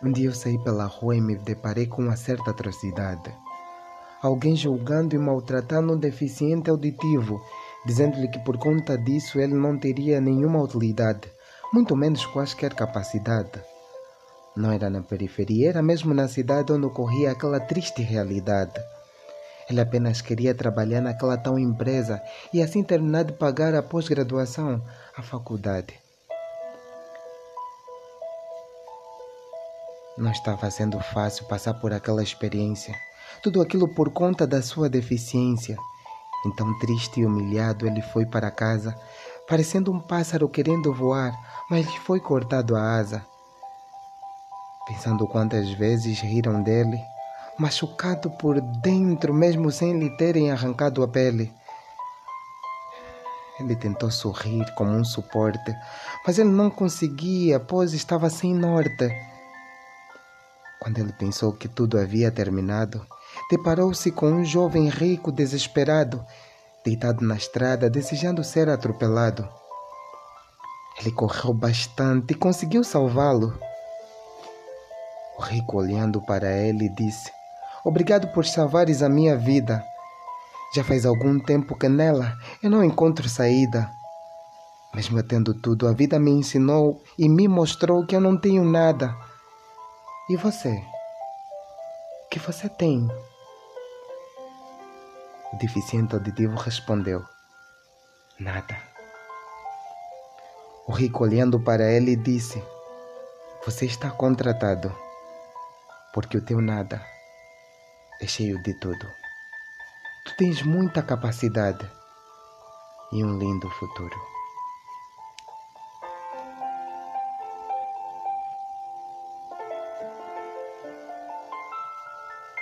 Um dia eu saí pela rua e me deparei com uma certa atrocidade. Alguém julgando e maltratando um deficiente auditivo, dizendo-lhe que por conta disso ele não teria nenhuma utilidade, muito menos quaisquer capacidade. Não era na periferia, era mesmo na cidade onde ocorria aquela triste realidade. Ele apenas queria trabalhar naquela tal empresa e assim terminar de pagar a pós-graduação, a faculdade. Não estava sendo fácil passar por aquela experiência. Tudo aquilo por conta da sua deficiência. Então, triste e humilhado, ele foi para casa, parecendo um pássaro querendo voar, mas lhe foi cortado a asa. Pensando quantas vezes riram dele, machucado por dentro, mesmo sem lhe terem arrancado a pele. Ele tentou sorrir como um suporte, mas ele não conseguia, pois estava sem norte. Quando ele pensou que tudo havia terminado, deparou-se com um jovem rico desesperado, deitado na estrada, desejando ser atropelado. Ele correu bastante e conseguiu salvá-lo. O rico, olhando para ele, disse: Obrigado por salvares a minha vida. Já faz algum tempo que nela eu não encontro saída. Mesmo tendo tudo, a vida me ensinou e me mostrou que eu não tenho nada. E você? O que você tem? O deficiente auditivo respondeu: Nada. O rico, olhando para ele, disse: Você está contratado, porque o teu nada é cheio de tudo. Tu tens muita capacidade e um lindo futuro.